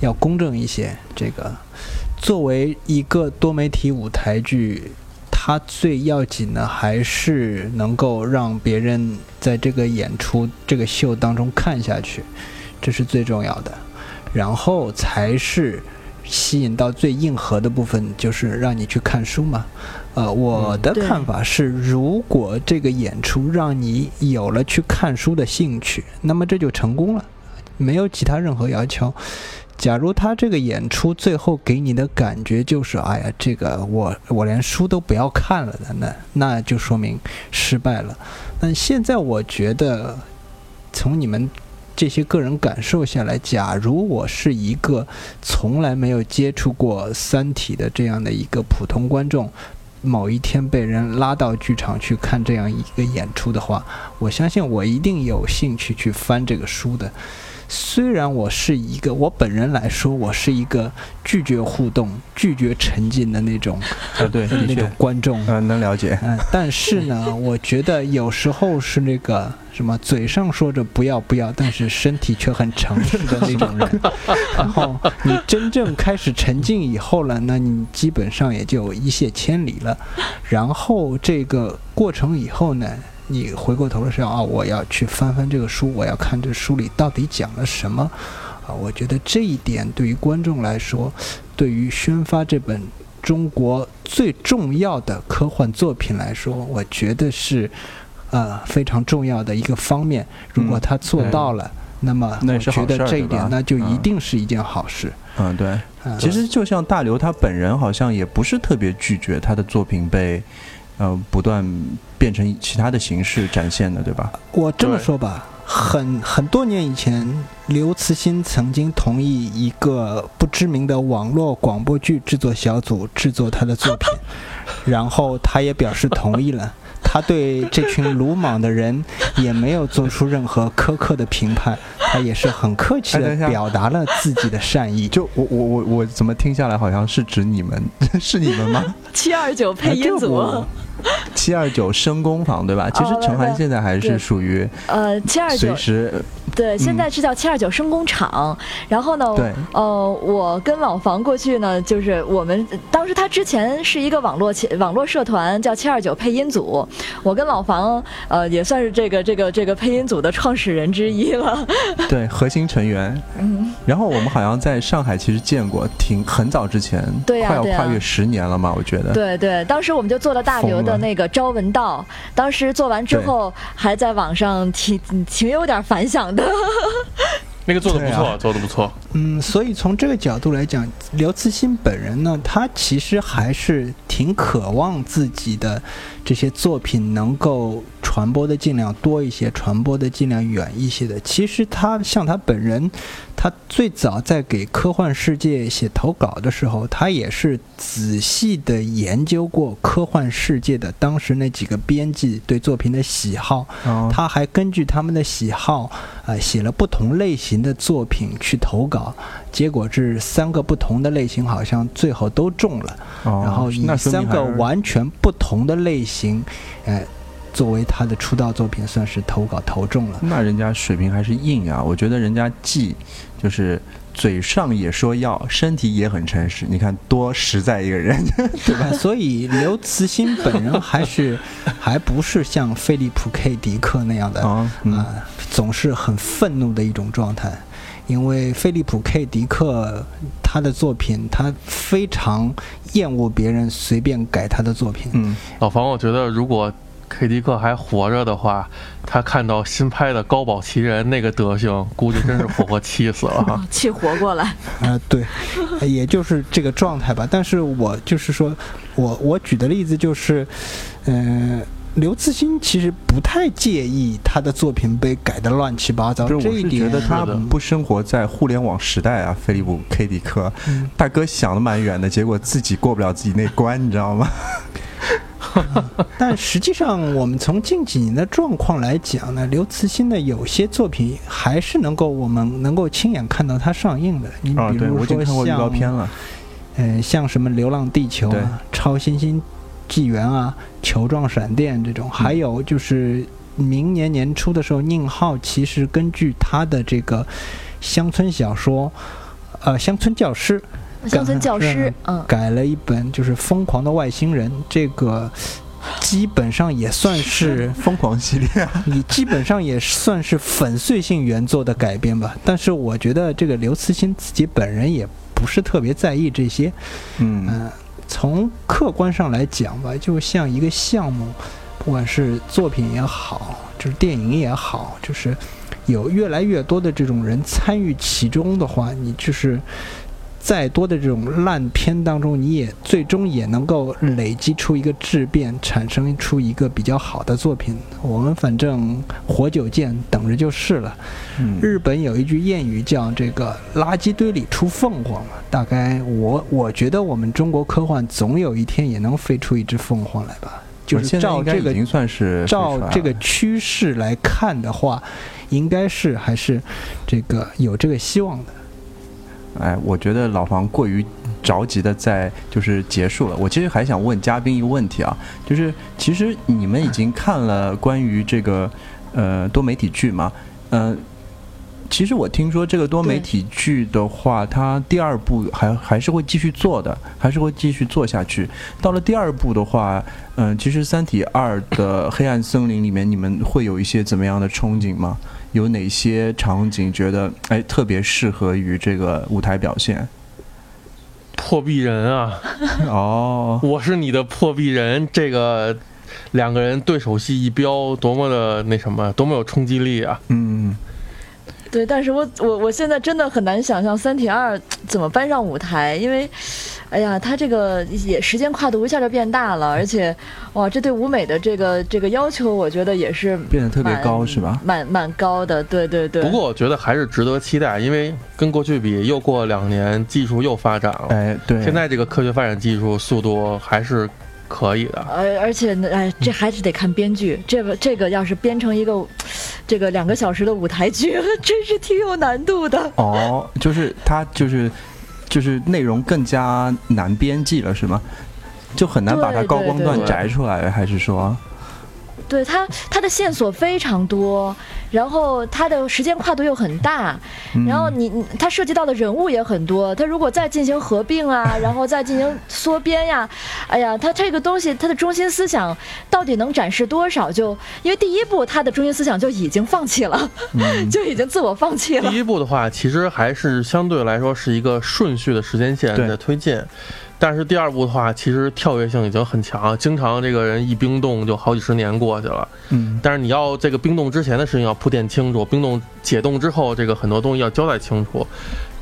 要公正一些。这个作为一个多媒体舞台剧，它最要紧的还是能够让别人在这个演出、这个秀当中看下去，这是最重要的。然后才是吸引到最硬核的部分，就是让你去看书嘛。呃，我的看法是，如果这个演出让你有了去看书的兴趣，那么这就成功了，没有其他任何要求。假如他这个演出最后给你的感觉就是，哎呀，这个我我连书都不要看了的，那那就说明失败了。但现在我觉得，从你们。这些个人感受下来，假如我是一个从来没有接触过《三体》的这样的一个普通观众，某一天被人拉到剧场去看这样一个演出的话，我相信我一定有兴趣去翻这个书的。虽然我是一个，我本人来说，我是一个拒绝互动、拒绝沉浸的那种，啊，对，那种观众，嗯，能了解。嗯，但是呢，我觉得有时候是那个什么，嘴上说着不要不要，但是身体却很诚实的那种人。然后你真正开始沉浸以后了，那你基本上也就一泻千里了。然后这个过程以后呢？你回过头的时候啊，我要去翻翻这个书，我要看这书里到底讲了什么啊？我觉得这一点对于观众来说，对于宣发这本中国最重要的科幻作品来说，我觉得是呃非常重要的一个方面。如果他做到了，那么我觉得这一点那就一嗯定是一件好事。嗯，对。嗯其实就像大刘他本人好像也不是特别拒绝他的作品被，呃，不断变成其他的形式展现的，对吧？我这么说吧，很很多年以前，刘慈欣曾经同意一个不知名的网络广播剧制作小组制作他的作品，然后他也表示同意了。他对这群鲁莽的人也没有做出任何苛刻的评判，他也是很客气的表达了自己的善意。就我我我我怎么听下来好像是指你们，是你们吗？七二九配音组七二九声工坊对吧？其实哦陈涵现在还是属于呃，七二九随时对，现在是叫七二九声工厂。然后呢，对呃，我跟老房过去呢，就是我们当时他之前是一个网络企网络社团，叫七二九配音组。我跟老房呃也算是这个这个这个配音组的创始人之一了。对核心成员。嗯，然后我们好像在上海其实见过，挺很早之前，对呀快要跨越十年了嘛，我觉得。对对，当时我们就做了大刘疯了的那个朝闻道，当时做完之后还在网上挺挺有点反响的。那个做的不错，啊做的不错。嗯，所以从这个角度来讲，刘慈欣本人呢，他其实还是挺渴望自己的这些作品能够传播的尽量多一些，传播的尽量远一些的。其实他像他本人，他最早在给科幻世界写投稿的时候，他也是仔细的研究过科幻世界的当时那几个编辑对作品的喜好，哦他还根据他们的喜好，呃，写了不同类型的作品去投稿，结果这三个不同的类型好像最后都中了，哦然后以那三个完全不同的类型，呃，作为他的出道作品，算是投稿投中了。那人家水平还是硬啊！我觉得人家既就是嘴上也说要，身体也很诚实。你看多实在一个人，对吧？所以刘慈欣本人还是 还不是像菲利普 K 迪克那样的啊，嗯，啊、总是很愤怒的一种状态。因为菲利普 K 迪克他的作品，他非常厌恶别人随便改他的作品。嗯，老房，我觉得如果 K 迪克还活着的话，他看到新拍的《高保奇人》那个德行，估计真是活活气死了哈。气活过来，啊、对，也就是这个状态吧。但是我就是说，我我举的例子就是，嗯、刘慈欣其实不太介意他的作品被改得乱七八糟，这一点觉得他不生活在互联网时代啊，菲利普 K 迪克嗯大哥想的蛮远的，结果自己过不了自己那关，你知道吗？但实际上，我们从近几年的状况来讲呢，刘慈欣的有些作品还是能够我们能够亲眼看到他上映的。你比如说看过预告像片了。呃，像什么《流浪地球》啊、《超新星纪元》啊、《球状闪电》这种，还有就是明年年初的时候，宁浩其实根据他的这个乡村小说，呃，乡村教师乡村教师，嗯，改了一本就是《疯狂的外星人》，这个基本上也算是疯狂系列啊，你基本上也算是粉碎性原作的改编吧。但是我觉得这个刘慈欣自己本人也不是特别在意这些。嗯，嗯、从客观上来讲吧，就像一个项目，不管是作品也好，就是电影也好，就是有越来越多的这种人参与其中的话，你就是。再多的这种烂片当中，你也最终也能够累积出一个质变，产生出一个比较好的作品。我们反正活久见，等着就是了。嗯日本有一句谚语叫“这个垃圾堆里出凤凰”嘛，大概我我觉得我们中国科幻总有一天也能飞出一只凤凰来吧。就是照这个已经算是照这个趋势来看的话，应该是还是这个有这个希望的。哎，我觉得老房过于着急的在就是结束了。我其实还想问嘉宾一个问题啊，就是其实你们已经看了关于这个呃多媒体剧吗？呃，其实我听说这个多媒体剧的话，它第二部还还是会继续做的，还是会继续做下去。到了第二部的话，嗯、其实《三体二》的黑暗森林里面，你们会有一些怎么样的憧憬吗？有哪些场景觉得哎特别适合于这个舞台表现？破壁人啊，哦，我是你的破壁人，这个两个人对手戏一飙，多么的那什么，多么有冲击力啊！嗯，对，但是我我我现在真的很难想象《三体二》怎么搬上舞台，因为，哎呀，它这个也时间跨度一下就变大了，而且，哇，这对舞美的这个这个要求，我觉得也是变得特别高是吧？蛮蛮高的，对对对。不过我觉得还是值得期待，因为跟过去比，又过两年，技术又发展了。哎，对，现在这个科学发展技术速度还是可以的。而而且呢，哎，这还是得看编剧。这个这个要是编成一个这个两个小时的舞台剧，真是挺有难度的。哦，就是它就是就是内容更加难编辑了，是吗？就很难把它高光段对对摘出来，还是说？对它它的线索非常多，然后它的时间跨度又很大，嗯然后你你它涉及到的人物也很多。它如果再进行合并啊，然后再进行缩编呀，哎呀，它这个东西它的中心思想到底能展示多少？就因为第一部它的中心思想就已经放弃了，嗯就已经自我放弃了第。一部的话，其实还是相对来说是一个顺序的时间线对的推进，但是第二部的话，其实跳跃性已经很强，经常这个人一冰冻就好几十年过去了。嗯，但是你要这个冰冻之前的事情要铺垫清楚，冰冻解冻之后，这个很多东西要交代清楚。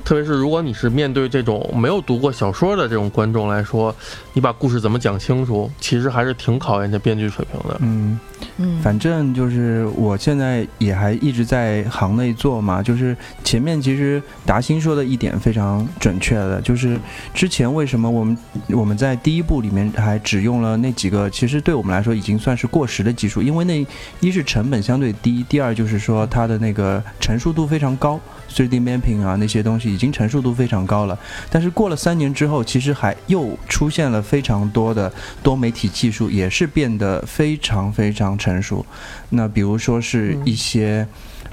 特别是如果你是面对这种没有读过小说的这种观众来说，你把故事怎么讲清楚，其实还是挺考验这编剧水平的。嗯，嗯，反正就是我现在也还一直在行内做嘛，就是前面其实达新说的一点非常准确的，就是之前为什么我们我们在第一部里面还只用了那几个，其实对我们来说已经算是过时的技术，因为那一是成本相对低，第二就是说它的那个成熟度非常高。3D mapping 啊，那些东西已经成熟度非常高了，但是过了三年之后，其实还又出现了非常多的多媒体技术，也是变得非常非常成熟。那比如说是一些，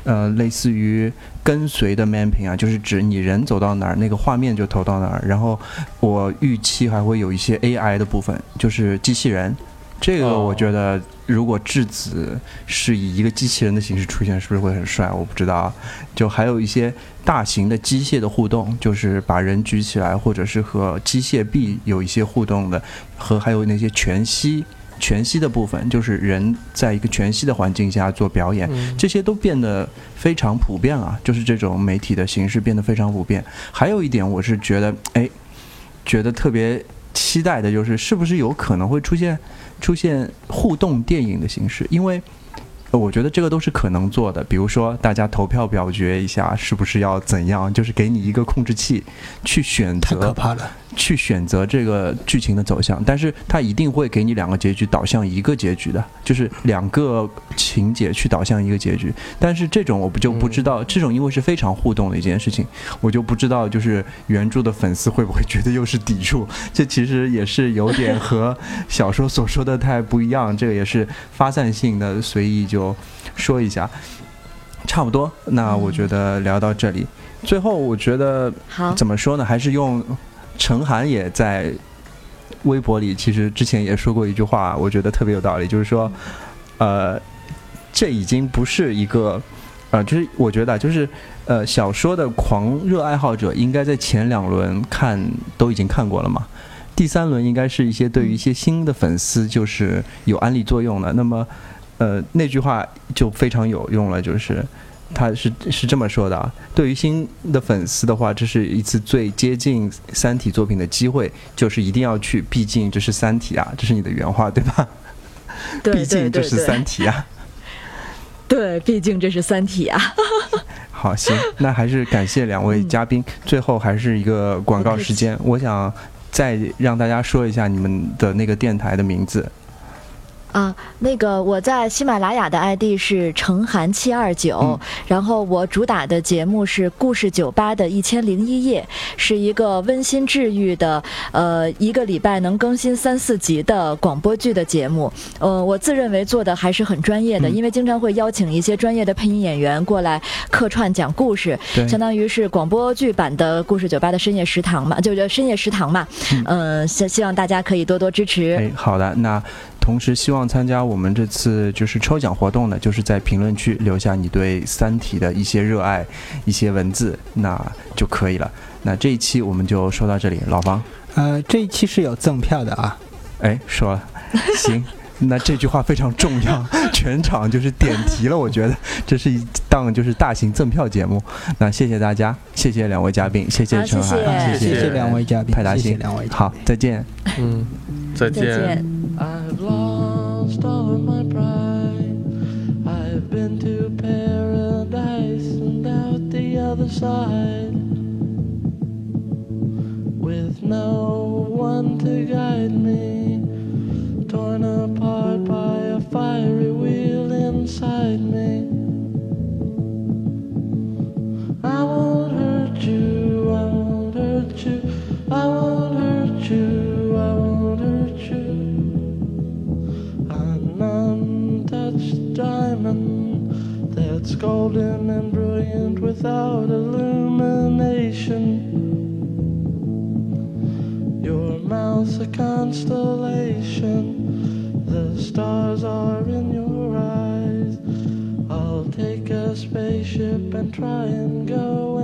呃，类似于跟随的 mapping 啊，就是指你人走到哪儿，那个画面就投到哪儿。然后我预期还会有一些 AI 的部分，就是机器人。这个哦我觉得，如果质子是以一个机器人的形式出现，是不是会很帅？我不知道啊。就还有一些大型的机械的互动，就是把人举起来，或者是和机械臂有一些互动的，和还有那些全息全息的部分，就是人在一个全息的环境下做表演，嗯这些都变得非常普遍啊，就是这种媒体的形式变得非常普遍。还有一点，我是觉得，哎，觉得特别期待的就是，是不是有可能会出现出现互动电影的形式？因为我觉得这个都是可能做的。比如说，大家投票表决一下，是不是要怎样？就是给你一个控制器去选太可择怕了。去选择这个剧情的走向，但是它一定会给你两个结局导向一个结局的，就是两个情节去导向一个结局。但是这种我不就不知道，这种因为是非常互动的一件事情，我就不知道就是原著的粉丝会不会觉得又是抵触？这其实也是有点和小说所说的太不一样，这个也是发散性的，随意就说一下。差不多，那我觉得聊到这里，最后我觉得好，怎么说呢？还是用陈涵也在微博里，其实之前也说过一句话，我觉得特别有道理，就是说，呃，这已经不是一个，呃，就是我觉得啊就是呃，小说的狂热爱好者应该在前两轮看都已经看过了嘛。第三轮应该是一些对于一些新的粉丝，就是有安利作用的。那么，呃，那句话就非常有用了，就是他是是这么说的啊，对于新的粉丝的话，这是一次最接近《三体》作品的机会，就是一定要去，毕竟这是《三体》啊，这是你的原话对吧？对毕竟这是《三体》啊。对，毕竟这是《三体》啊。好，行，那还是感谢两位嘉宾。最后还是一个广告时间，我想再让大家说一下你们的那个电台的名字。啊，那个我在喜马拉雅的 ID 是程涵七二九嗯，然后我主打的节目是故事酒吧的一千零一夜，是一个温馨治愈的，呃，一个礼拜能更新三四集的广播剧的节目。呃，我自认为做的还是很专业的，嗯因为经常会邀请一些专业的配音演员过来客串讲故事，相当于是广播剧版的故事酒吧的深夜食堂嘛，就叫深夜食堂嘛。嗯，希、希望大家可以多多支持。哎，好的，那同时希望参加我们这次就是抽奖活动的，就是在评论区留下你对《三体》的一些热爱、一些文字，那就可以了。那这一期我们就说到这里，老方，呃，这一期是有赠票的啊。哎，说了，行。那这句话非常重要，全场就是点题了。我觉得这是一档就是大型赠票节目。那谢谢大家，谢谢两位嘉宾，谢谢陈海，谢谢谢两位嘉宾，派大星谢谢两位嘉宾。好，再见。嗯，再再见。见。 I've lost all of my pride. I've been to paradise and out the other side. With no one to guide me, torn apart by a fiery wheel inside me. I won't hurt you, I won't hurt you, I won't That's golden and brilliant without illumination. Your mouth's a constellation, the stars are in your eyes. I'll take a spaceship and try and go